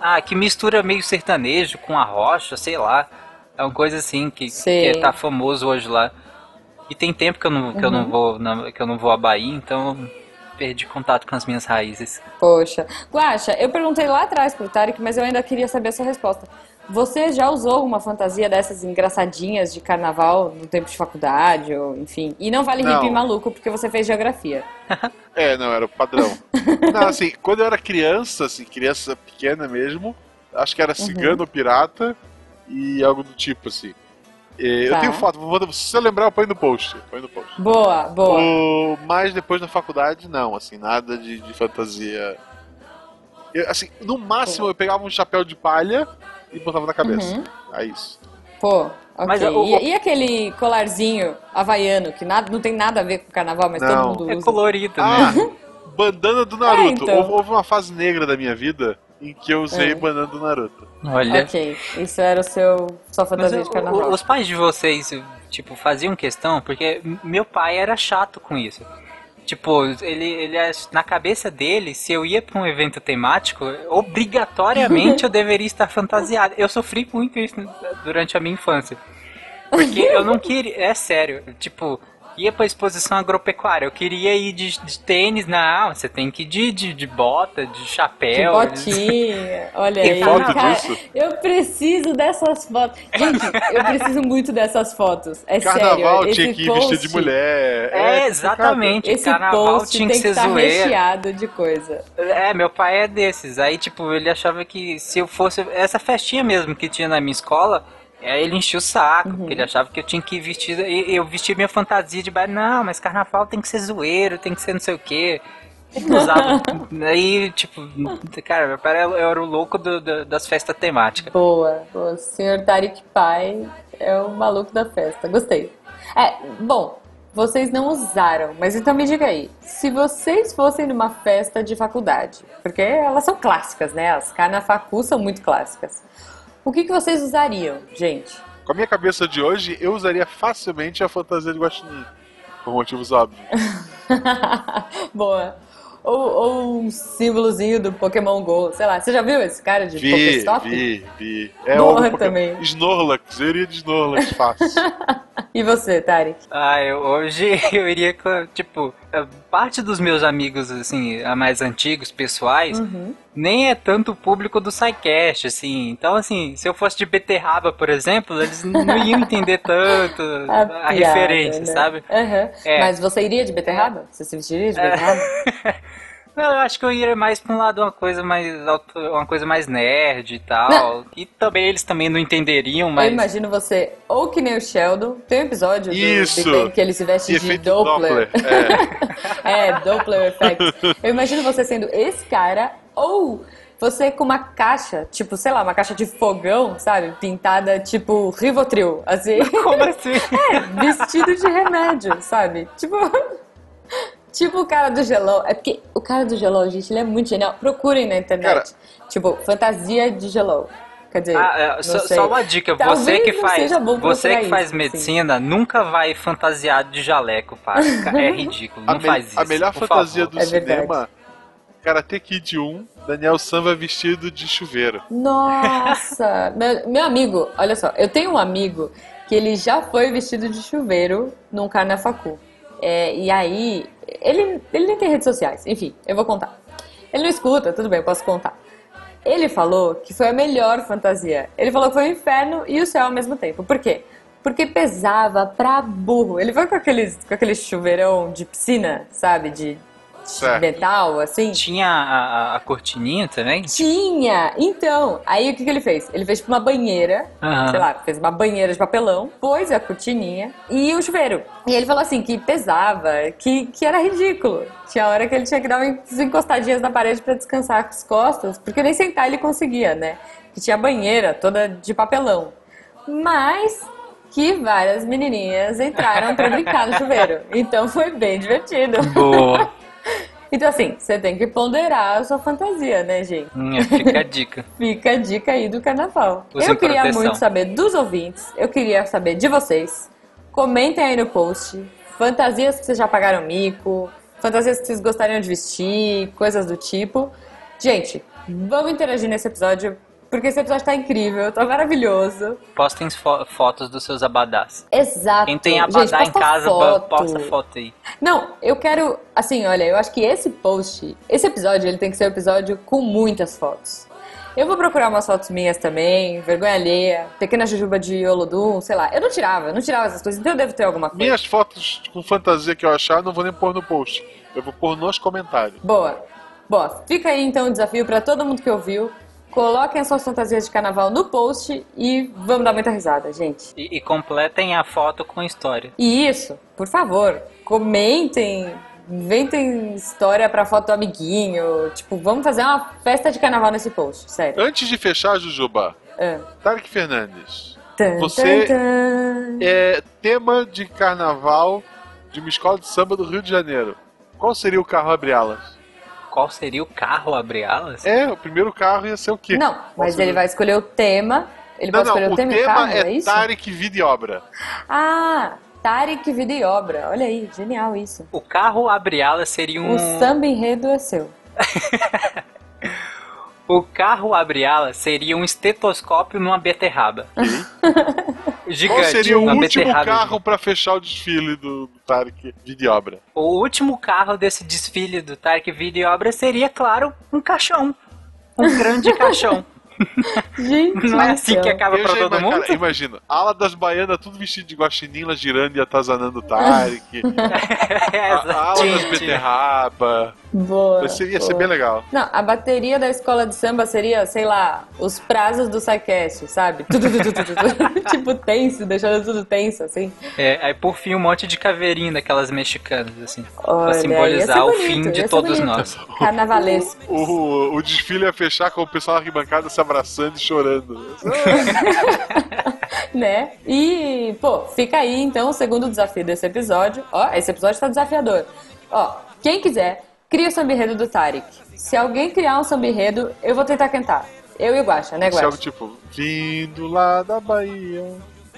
Ah, que mistura meio sertanejo com a rocha, sei lá. É uma coisa assim que, Sei. que tá famoso hoje lá. E tem tempo que eu não, que eu não vou na- que eu não vou à Bahia, então perdi contato com as minhas raízes. Poxa. Guaxa, eu perguntei lá atrás pro Tarek, mas eu ainda queria saber a sua resposta. Você já usou uma fantasia dessas engraçadinhas de carnaval no tempo de faculdade, ou enfim? E não vale Não. hippie maluco, porque você fez geografia. <laughs> É, não, era o padrão. <laughs> não, assim, quando eu era criança, assim, criança pequena mesmo, acho que era cigano ou pirata e algo do tipo, assim. E Tá. Eu tenho foto, vou, se eu lembrar, eu ponho no post. Põe no post. Boa, boa. O, mas depois na faculdade, não, assim, nada de, de fantasia. Eu, assim, no máximo eu pegava um chapéu de palha e botava na cabeça. Uhum. É isso. Pô, ok. Mas o- E, e aquele colarzinho havaiano, que nada, não tem nada a ver com carnaval, mas Não. todo mundo É usa. colorido, Ah, né? bandana do <laughs> Naruto. É, então. houve, houve uma fase negra da minha vida em que eu usei É. bandana do Naruto. Olha. Ok, isso era o seu sua Mas fantasia o- de carnaval. os pais de vocês, tipo, faziam questão, porque meu pai era chato com isso. Tipo, ele, ele na cabeça dele, se eu ia pra um evento temático, obrigatoriamente eu <laughs> deveria estar fantasiado. Eu sofri muito isso durante a minha infância. Porque eu não queria. É sério. Tipo, ia pra exposição agropecuária. Eu queria ir de, de tênis, não. Você tem que ir de, de, de bota, de De chapéu. botinha. Olha aí. foto cara, disso? Eu preciso dessas fotos. Gente, eu preciso muito dessas fotos. É Carnaval sério. tinha esse que ir post- de mulher. É, exatamente. Esse Carnaval post tinha tem que ser estar zoeira. recheado de coisa. É, meu pai é desses. Aí, tipo, ele achava que se eu fosse. Essa festinha mesmo que tinha na minha escola. Aí ele enchia o saco, Uhum. porque ele achava que eu tinha que ir vestido. e Eu vestia minha fantasia de baile. Não, mas carnaval tem que ser zoeiro, tem que ser não sei o quê. Usava. <laughs> Aí, tipo, cara, meu pai era, eu era o louco do- do- das festas temáticas. Boa. O senhor Tarik Pai é o maluco da festa. Gostei. É, bom, vocês não usaram, mas então me diga aí. Se vocês fossem numa festa de faculdade, porque elas são clássicas, né? As carnafacu são muito clássicas. O que, que vocês usariam, gente? Com a minha cabeça de hoje, eu usaria facilmente a fantasia de guaxinim. Por motivos óbvios. <laughs> Boa. Ou, ou um símbolozinho do Pokémon GO, sei lá. Você já viu esse cara de Vi, Pokéstop? vi, vi. É Boa também. Snorlax, eu iria de Snorlax fácil. <laughs> E você, Tarik? Ah, eu, hoje <laughs> eu iria com, tipo, a parte dos meus amigos, assim, a mais antigos, pessoais, Uhum. nem é tanto o público do SciCast, assim. Então, assim, se eu fosse de beterraba, por exemplo, eles <laughs> não iam entender tanto a, piada, referência, né? sabe? Aham. É. Mas você iria de beterraba? Você se vestiria de beterraba? <laughs> Não, eu acho que eu iria mais pra um lado uma coisa mais auto- uma coisa mais nerd e tal. E também eles também não entenderiam, Eu mas imagino você ou que nem o Sheldon. Tem um episódio do Isso. Bang que ele se veste E de Doppler. Doppler. É. <laughs> É, Doppler Effect. Eu imagino você sendo esse cara ou você com uma caixa, tipo, sei lá, uma caixa de fogão, sabe? Pintada tipo Rivotril, assim. <laughs> como assim? <laughs> É, vestido de remédio, sabe? Tipo. Tipo o cara do gelão. É porque o cara do gelão, gente, ele é muito genial. Procurem na internet. Tipo, fantasia de gelão. Quer dizer, Ah, é, só, só uma dica, Talvez você que faz, você que faz isso, assim. medicina, nunca vai fantasiado de jaleco, pá. É <laughs> ridículo, não a, me- faz isso. a melhor fantasia favor. do É cinema, Karate Kid 1, Daniel San vai vestido de chuveiro. Nossa! <laughs> meu, meu amigo, olha só, eu tenho um amigo que ele já foi vestido de chuveiro num carnafacu. É, e aí, ele, ele nem tem redes sociais. Enfim, eu vou contar. Ele não escuta, tudo bem, eu posso contar. Ele falou que foi a melhor fantasia. Ele falou que foi o inferno e o céu ao mesmo tempo. Por quê? Porque pesava pra burro. Ele foi com aqueles, com aquele chuveirão de piscina, sabe? De, Certo. metal, assim. Tinha a, a- a cortininha também? Tinha! Então, aí o que, que ele fez? Ele fez tipo uma banheira, Aham. sei lá, fez uma banheira de papelão, pôs a cortininha e o chuveiro. E ele falou assim que pesava, que, que era ridículo. Tinha hora que ele tinha que dar umas encostadinhas na parede pra descansar com as costas, porque nem sentar ele conseguia, né? Que tinha banheira toda de papelão. Mas que várias menininhas entraram pra brincar no chuveiro. <laughs> Então foi bem divertido. Boa. Então assim, você tem que ponderar a sua fantasia, né, gente? Hum, Fica a dica. <laughs> Fica a dica aí do carnaval. Eu queria proteção. muito saber dos ouvintes, eu queria saber de vocês. Comentem aí no post fantasias que vocês já pagaram mico, fantasias que vocês gostariam de vestir, coisas do tipo. Gente, vamos interagir nesse episódio, porque esse episódio tá incrível, tá maravilhoso. Postem fo- fotos dos seus abadás. Exato. Quem tem Gente, abadá em posta casa, foto. posta foto aí. Não, eu quero, assim, olha, eu acho que esse post, esse episódio, ele tem que ser um episódio com muitas fotos. Eu vou procurar umas fotos minhas também, vergonha alheia, pequena jujuba de Olodum, sei lá. Eu não tirava, eu não tirava essas coisas, então eu devo ter alguma coisa. Minhas fotos com fantasia que eu achar, não vou nem pôr no post. Eu vou pôr nos comentários. Boa. Boa, fica aí então o desafio pra todo mundo que ouviu. Coloquem as suas fantasias de carnaval no post e vamos dar muita risada, gente. E, e completem a foto com história. E isso, por favor, comentem, inventem história pra foto do amiguinho. Tipo, vamos fazer uma festa de carnaval nesse post, sério. Antes de fechar, Jujuba, Ah. Tarek Fernandes, Tan, Você- tan, tan. é tema de carnaval de uma escola de samba do Rio de Janeiro. Qual seria o carro abre alas? Qual seria o carro abre alas? É, o primeiro carro ia ser o quê? Não, mas ele vai escolher o tema. Ele Não, pode escolher não, o o tema e o tema carro, é, é isso? Tarek Vida e Obra. Ah, Tarek Vida e Obra. Olha aí, genial isso. O carro abre alas seria um. O samba enredo é seu. <laughs> O carro abre alas seria um estetoscópio numa beterraba. <laughs> gigante. Qual seria o uma último beterraba carro pra fechar o desfile do, do Tarek de obra? O último carro desse desfile do Tarek e Obra seria, claro, um caixão. Um <laughs> grande caixão. Gente, Não é assim que acaba pra todo ima- mundo? cara, imagina, ala das baianas tudo vestido de guaxinim, girando e atazanando o Tarek. <laughs> É, a, a ala das beterraba. Boa. Seria, ia ser boa. bem legal. Não, a bateria da escola de samba seria, sei lá, os prazos do SciCast, sabe? Tudo, tudo, tudo, tudo. <laughs> tipo tenso, deixando tudo tenso, assim. É, aí por fim um monte de caveirinha daquelas mexicanas, assim. Olha, pra simbolizar o ser bonito, fim de ser todos bonito. nós. Carnavalesco. O, o desfile ia fechar com o pessoal na arquibancada se abraçando e chorando. <laughs> né? E, pô, fica aí então o segundo desafio desse episódio. Ó, esse episódio tá desafiador. Ó, quem quiser, cria o samba enredo do Tarek. Se alguém criar um samba enredo, eu vou tentar cantar. Eu e o Guaxa, né, é algo Guaxa? tipo, vindo lá da Bahia.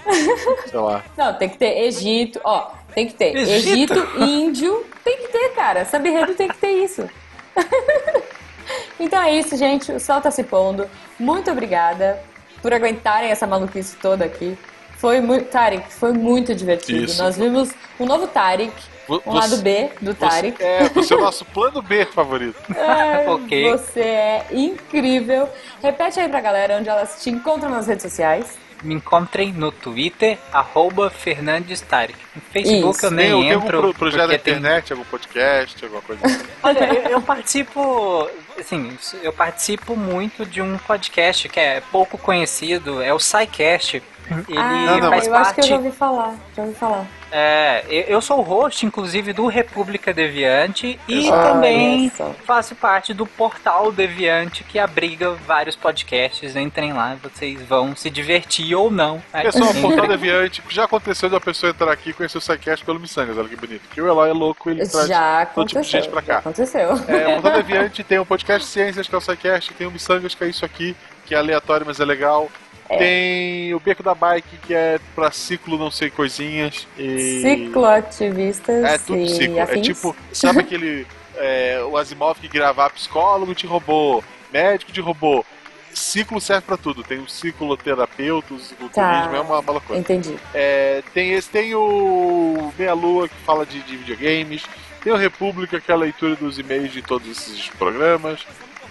<laughs> Sei lá. Não, tem que ter Egito, ó, tem que ter Egito? Egito, <laughs> índio, tem que ter, cara. Samba enredo tem que ter isso. <laughs> então é isso, gente. O sol tá se pondo. Muito obrigada por aguentarem essa maluquice toda aqui. Foi muito. Tarek, foi muito divertido. Isso. Nós vimos um novo Tarek, um você- lado B do Tarek. Você, é, você é o nosso plano B favorito. <laughs> Ai, <laughs> Ok. Você é incrível. Repete aí pra galera onde elas te encontram nas redes sociais. Me encontrem no Twitter, arroba Fernandes Tarek. No Facebook Isso. eu nem Tem, tem algum entro. pro- projeto na porque tem- internet, algum podcast, alguma coisa assim? <laughs> Olha, eu, eu participo, assim, eu participo muito de um podcast que é pouco conhecido, é o SciCast. Ele ah, não, faz eu acho que eu parte. já ouvi falar. Já ouvi falar. É, eu sou o host, inclusive, do República Deviante e Exato. também faço parte do portal Deviante que abriga vários podcasts. Entrem lá, vocês vão se divertir ou não. Pessoal, Entrem. Portal Deviante, já aconteceu de uma pessoa entrar aqui e conhecer o SciCast pelo Missangas, olha que bonito. Porque o Eloy é louco, ele traz Já todo tipo de gente pra cá. aconteceu. É, o Portal <laughs> Deviante tem o podcast Ciências, que é o SciCast, tem o Missangas, que é isso aqui, que é aleatório, mas é legal. Tem o Beco da Bike, que é pra ciclo não sei coisinhas. E... Cicloativistas É tudo ciclo. É afins. tipo, sabe aquele. é, o Asimov que gravava psicólogo te roubou, médico te roubou. Ciclo serve pra tudo. Tem o cicloterapeuta, o cicloturismo, Tá. é uma, uma loucura. Entendi. É, tem esse, tem o Meia Lua que fala de, de videogames. Tem o República, que é a leitura dos e-mails de todos esses programas.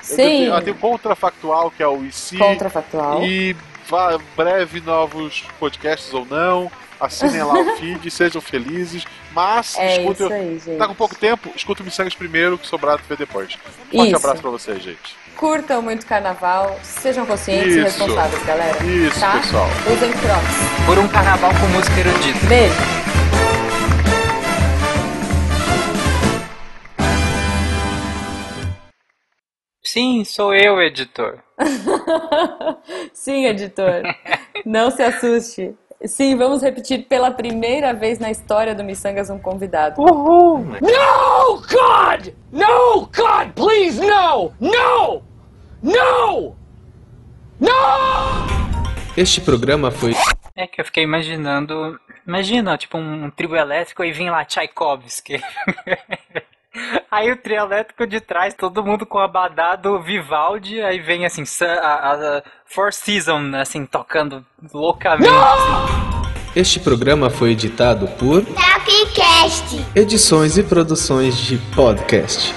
Sim. tenho- ah, tem o Contrafactual, que é o IC. Contrafactual. E vá, breve novos podcasts ou não. Assinem lá o <laughs> feed, sejam felizes. Mas É escutem. aí. Tá com pouco tempo? Escuta o Missangas primeiro, que sobrado vê depois. Um forte abraço pra vocês, gente. Curtam muito carnaval, sejam conscientes e Isso. responsáveis, galera. Isso, tá? pessoal. Usem. Por um carnaval com música erudita. Beijo. Sim, sou eu, editor. <laughs> Sim, editor. Não se assuste. Sim, vamos repetir pela primeira vez na história do Missangas um convidado. No, God! No, God, please, no! No! No! No! Este programa foi É que eu fiquei imaginando. Imagina, tipo, um, trio elétrico e vem lá Tchaikovsky. <laughs> Aí o trio elétrico de trás, todo mundo com abadá do Vivaldi, aí vem assim, a, a Four Seasons, assim, tocando loucamente. assim. Este programa foi editado por Tapcast. Edições e Produções de Podcast.